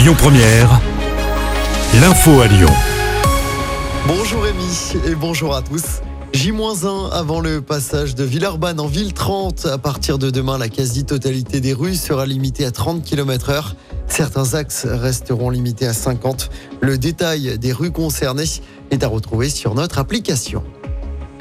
Lyon Première, l'info à Lyon. Bonjour Rémi et bonjour à tous. J-1 avant le passage de Villeurbanne en ville 30. À partir de demain, la quasi-totalité des rues sera limitée à 30 km heure. Certains axes resteront limités à 50. Le détail des rues concernées est à retrouver sur notre application.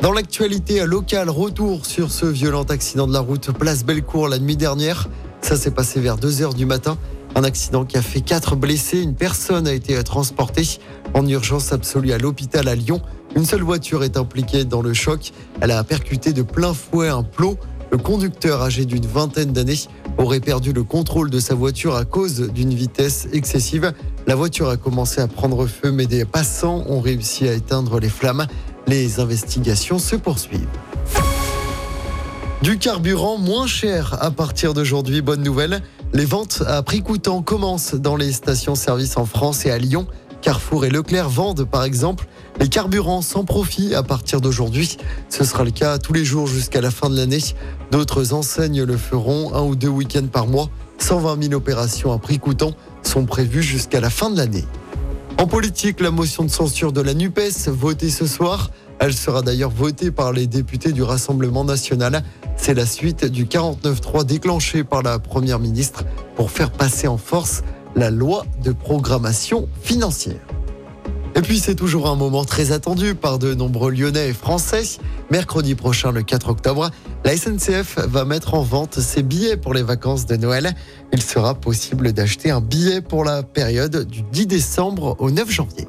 Dans l'actualité locale, retour sur ce violent accident de la route Place Bellecour la nuit dernière. Ça s'est passé vers 2h du matin. Un accident qui a fait quatre blessés. Une personne a été transportée en urgence absolue à l'hôpital à Lyon. Une seule voiture est impliquée dans le choc. Elle a percuté de plein fouet un plot. Le conducteur, âgé d'une vingtaine d'années, aurait perdu le contrôle de sa voiture à cause d'une vitesse excessive. La voiture a commencé à prendre feu, mais des passants ont réussi à éteindre les flammes. Les investigations se poursuivent. Du carburant moins cher à partir d'aujourd'hui. Bonne nouvelle. Les ventes à prix coûtant commencent dans les stations-service en France et à Lyon. Carrefour et Leclerc vendent par exemple les carburants sans profit à partir d'aujourd'hui. Ce sera le cas tous les jours jusqu'à la fin de l'année. D'autres enseignes le feront un ou deux week-ends par mois. 120 000 opérations à prix coûtant sont prévues jusqu'à la fin de l'année. En politique, la motion de censure de la NUPES votée ce soir. Elle sera d'ailleurs votée par les députés du Rassemblement national. C'est la suite du 49-3 déclenché par la Première ministre pour faire passer en force la loi de programmation financière. Et puis c'est toujours un moment très attendu par de nombreux Lyonnais et Français. Mercredi prochain, le 4 octobre, la SNCF va mettre en vente ses billets pour les vacances de Noël. Il sera possible d'acheter un billet pour la période du 10 décembre au 9 janvier.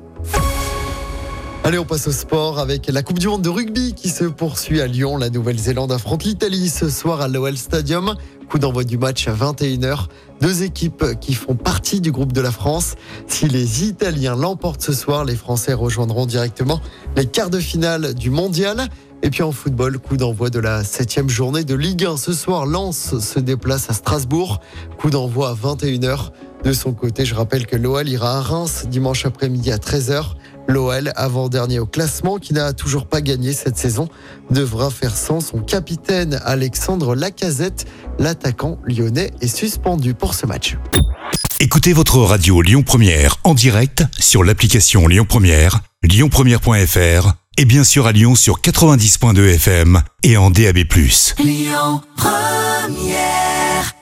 Allez, on passe au sport avec la Coupe du Monde de rugby qui se poursuit à Lyon. La Nouvelle-Zélande affronte l'Italie ce soir à l'OL Stadium. Coup d'envoi du match à 21h. Deux équipes qui font partie du groupe de la France. Si les Italiens l'emportent ce soir, les Français rejoindront directement les quarts de finale du mondial. Et puis en football, coup d'envoi de la septième journée de Ligue 1. Ce soir, Lens se déplace à Strasbourg. Coup d'envoi à 21h. De son côté, je rappelle que l'OL ira à Reims dimanche après-midi à 13h. L'OL, avant-dernier au classement, qui n'a toujours pas gagné cette saison, devra faire sans son capitaine Alexandre Lacazette. L'attaquant lyonnais est suspendu pour ce match. Écoutez votre radio Lyon Première en direct sur l'application Lyon Première, lyonpremière.fr et bien sûr à Lyon sur 90.2 FM et en DAB+. Lyon Première